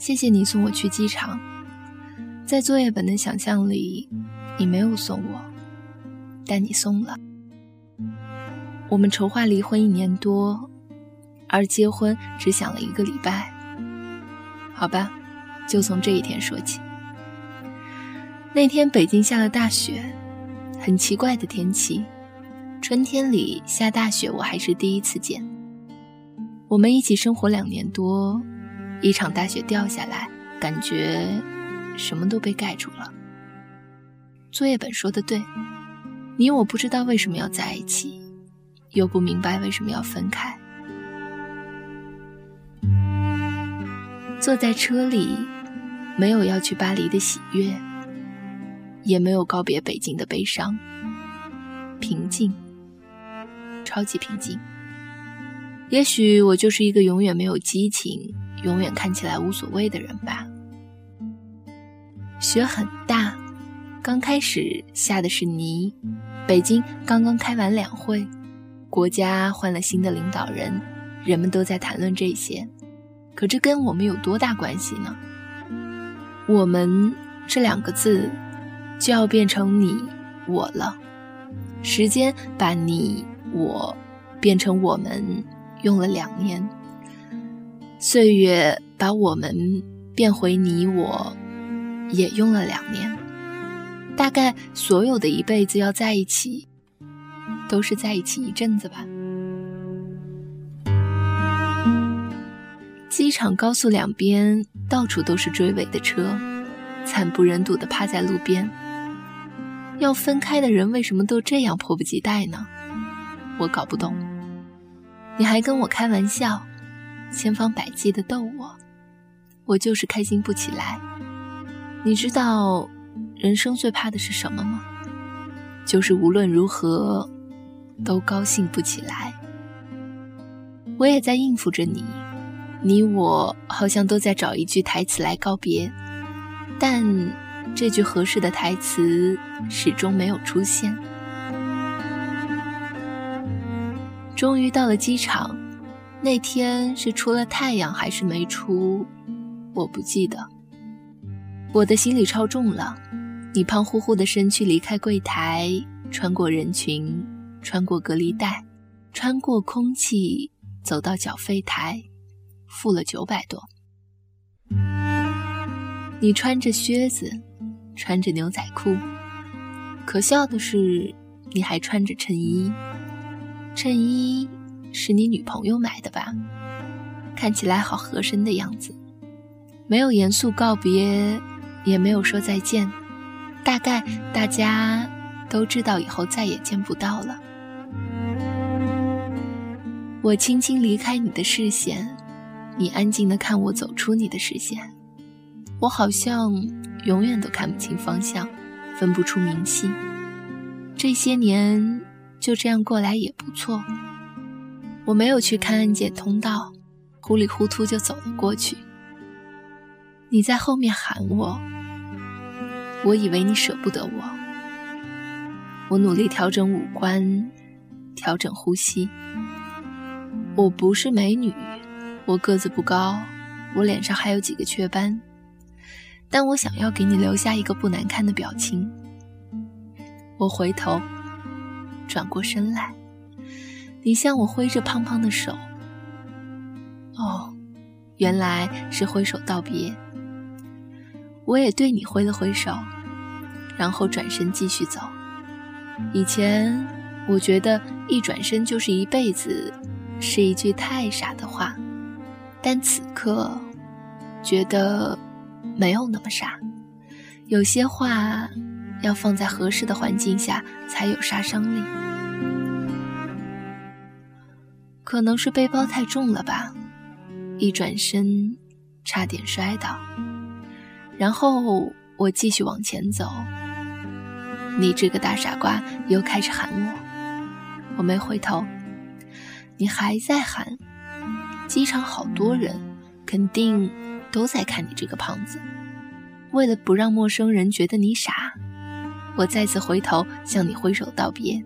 谢谢你送我去机场。在作业本的想象里，你没有送我，但你送了。我们筹划离婚一年多，而结婚只想了一个礼拜。好吧，就从这一天说起。那天北京下了大雪，很奇怪的天气。春天里下大雪，我还是第一次见。我们一起生活两年多，一场大雪掉下来，感觉什么都被盖住了。作业本说的对，你我不知道为什么要在一起。又不明白为什么要分开。坐在车里，没有要去巴黎的喜悦，也没有告别北京的悲伤。平静，超级平静。也许我就是一个永远没有激情、永远看起来无所谓的人吧。雪很大，刚开始下的是泥。北京刚刚开完两会。国家换了新的领导人，人们都在谈论这些，可这跟我们有多大关系呢？我们这两个字就要变成你我了。时间把你我变成我们用了两年，岁月把我们变回你我也用了两年。大概所有的一辈子要在一起。都是在一起一阵子吧。机场高速两边到处都是追尾的车，惨不忍睹的趴在路边。要分开的人为什么都这样迫不及待呢？我搞不懂。你还跟我开玩笑，千方百计的逗我，我就是开心不起来。你知道人生最怕的是什么吗？就是无论如何。都高兴不起来，我也在应付着你，你我好像都在找一句台词来告别，但这句合适的台词始终没有出现。终于到了机场，那天是出了太阳还是没出，我不记得。我的行李超重了，你胖乎乎的身躯离开柜台，穿过人群。穿过隔离带，穿过空气，走到缴费台，付了九百多。你穿着靴子，穿着牛仔裤，可笑的是，你还穿着衬衣。衬衣是你女朋友买的吧？看起来好合身的样子。没有严肃告别，也没有说再见，大概大家都知道以后再也见不到了。我轻轻离开你的视线，你安静的看我走出你的视线。我好像永远都看不清方向，分不出明细。这些年就这样过来也不错。我没有去看安检通道，糊里糊涂就走了过去。你在后面喊我，我以为你舍不得我。我努力调整五官，调整呼吸。我不是美女，我个子不高，我脸上还有几个雀斑，但我想要给你留下一个不难看的表情。我回头，转过身来，你向我挥着胖胖的手。哦，原来是挥手道别。我也对你挥了挥手，然后转身继续走。以前我觉得一转身就是一辈子。是一句太傻的话，但此刻觉得没有那么傻。有些话要放在合适的环境下才有杀伤力。可能是背包太重了吧，一转身差点摔倒。然后我继续往前走，你这个大傻瓜又开始喊我，我没回头。你还在喊，机场好多人，肯定都在看你这个胖子。为了不让陌生人觉得你傻，我再次回头向你挥手道别，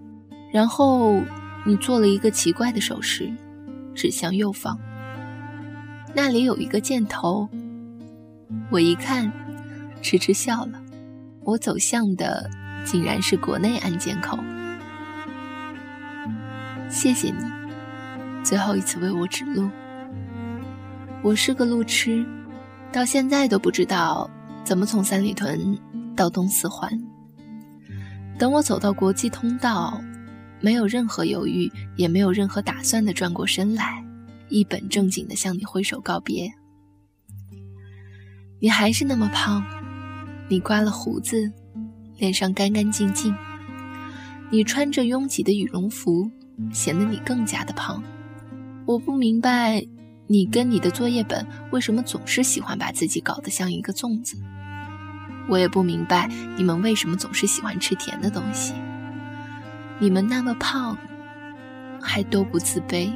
然后你做了一个奇怪的手势，指向右方，那里有一个箭头，我一看，痴痴笑了。我走向的竟然是国内安检口。谢谢你，最后一次为我指路。我是个路痴，到现在都不知道怎么从三里屯到东四环。等我走到国际通道，没有任何犹豫，也没有任何打算的转过身来，一本正经的向你挥手告别。你还是那么胖，你刮了胡子，脸上干干净净。你穿着拥挤的羽绒服，显得你更加的胖。我不明白，你跟你的作业本为什么总是喜欢把自己搞得像一个粽子。我也不明白你们为什么总是喜欢吃甜的东西。你们那么胖，还都不自卑。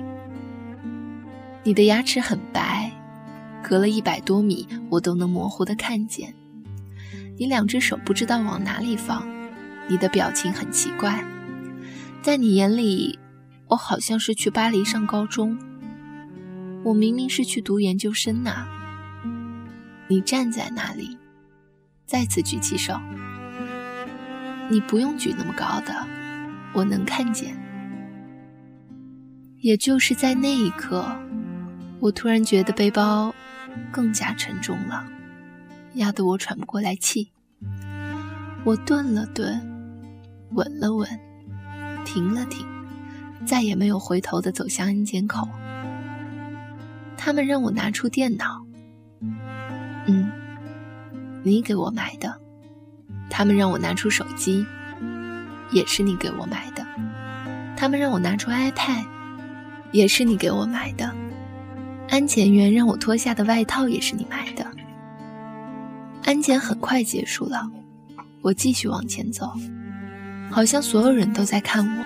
你的牙齿很白，隔了一百多米我都能模糊的看见。你两只手不知道往哪里放，你的表情很奇怪。在你眼里，我好像是去巴黎上高中，我明明是去读研究生呐。你站在那里。再次举起手，你不用举那么高的，我能看见。也就是在那一刻，我突然觉得背包更加沉重了，压得我喘不过来气。我顿了顿，稳了稳，停了停，再也没有回头的走向安检口。他们让我拿出电脑，嗯。你给我买的，他们让我拿出手机，也是你给我买的；他们让我拿出 iPad，也是你给我买的；安检员让我脱下的外套也是你买的。安检很快结束了，我继续往前走，好像所有人都在看我。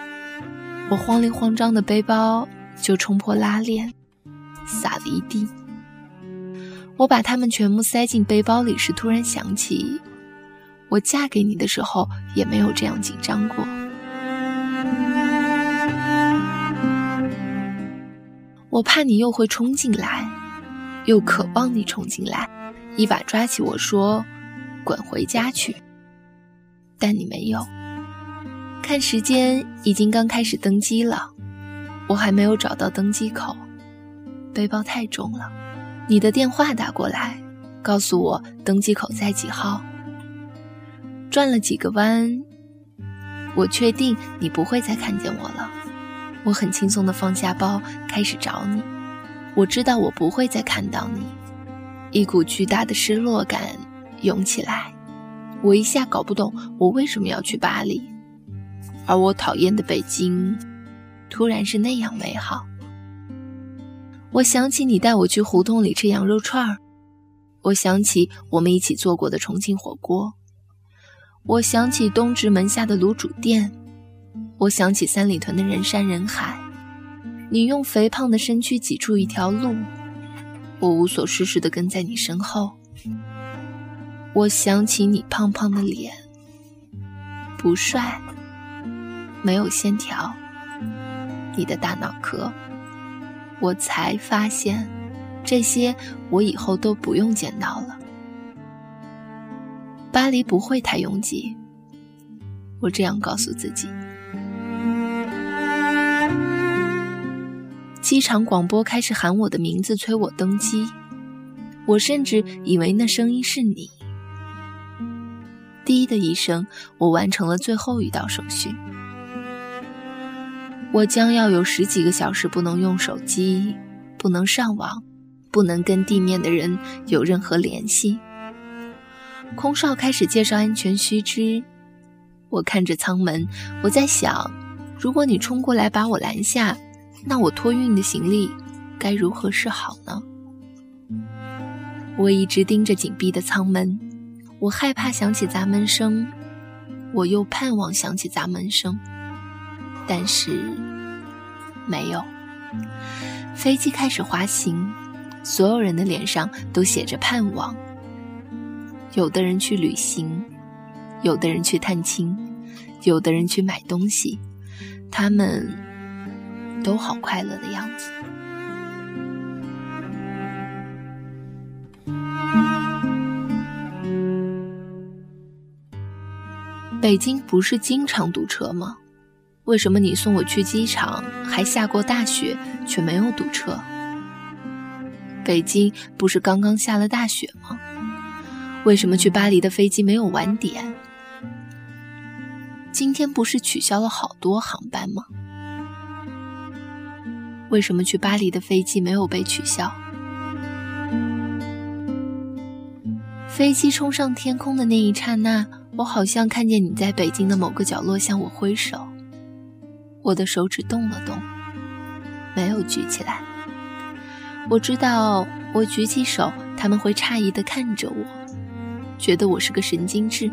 我慌里慌张的背包就冲破拉链，洒了一地。我把它们全部塞进背包里时，突然想起，我嫁给你的时候也没有这样紧张过。我怕你又会冲进来，又渴望你冲进来，一把抓起我说：“滚回家去。”但你没有。看时间，已经刚开始登机了，我还没有找到登机口，背包太重了。你的电话打过来，告诉我登机口在几号。转了几个弯，我确定你不会再看见我了。我很轻松地放下包，开始找你。我知道我不会再看到你。一股巨大的失落感涌起来，我一下搞不懂我为什么要去巴黎，而我讨厌的北京，突然是那样美好。我想起你带我去胡同里吃羊肉串儿，我想起我们一起做过的重庆火锅，我想起东直门下的卤煮店，我想起三里屯的人山人海。你用肥胖的身躯挤出一条路，我无所事事地跟在你身后。我想起你胖胖的脸，不帅，没有线条，你的大脑壳。我才发现，这些我以后都不用见到了。巴黎不会太拥挤，我这样告诉自己。机场广播开始喊我的名字，催我登机。我甚至以为那声音是你。滴的一声，我完成了最后一道手续。我将要有十几个小时不能用手机，不能上网，不能跟地面的人有任何联系。空少开始介绍安全须知。我看着舱门，我在想，如果你冲过来把我拦下，那我托运的行李该如何是好呢？我一直盯着紧闭的舱门，我害怕响起砸门声，我又盼望响起砸门声。但是，没有。飞机开始滑行，所有人的脸上都写着盼望。有的人去旅行有的人去探亲有的人去买东西他们都好快乐的样子。北京不是经常堵车吗？为什么你送我去机场还下过大雪却没有堵车？北京不是刚刚下了大雪吗？为什么去巴黎的飞机没有晚点？今天不是取消了好多航班吗？为什么去巴黎的飞机没有被取消？飞机冲上天空的那一刹那，我好像看见你在北京的某个角落向我挥手。我的手指动了动，没有举起来。我知道，我举起手，他们会诧异地看着我，觉得我是个神经质，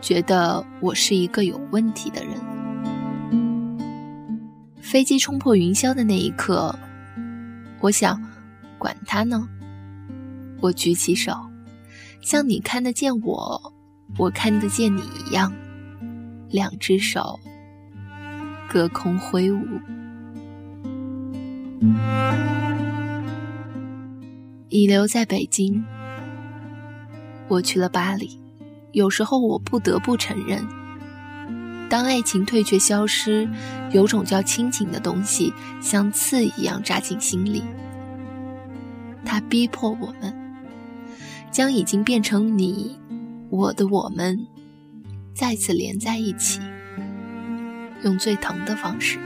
觉得我是一个有问题的人。飞机冲破云霄的那一刻，我想，管他呢。我举起手。像你看得见我，我看得见你一样，两只手隔空挥舞。你留在北京，我去了巴黎。有时候我不得不承认，当爱情退却消失，有种叫亲情的东西，像刺一样扎进心里，它逼迫我们。将已经变成你，我的我们，再次连在一起，用最疼的方式。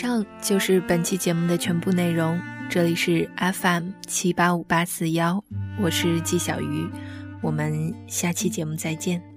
上就是本期节目的全部内容。这里是 FM 七八五八四幺，我是季小鱼，我们下期节目再见。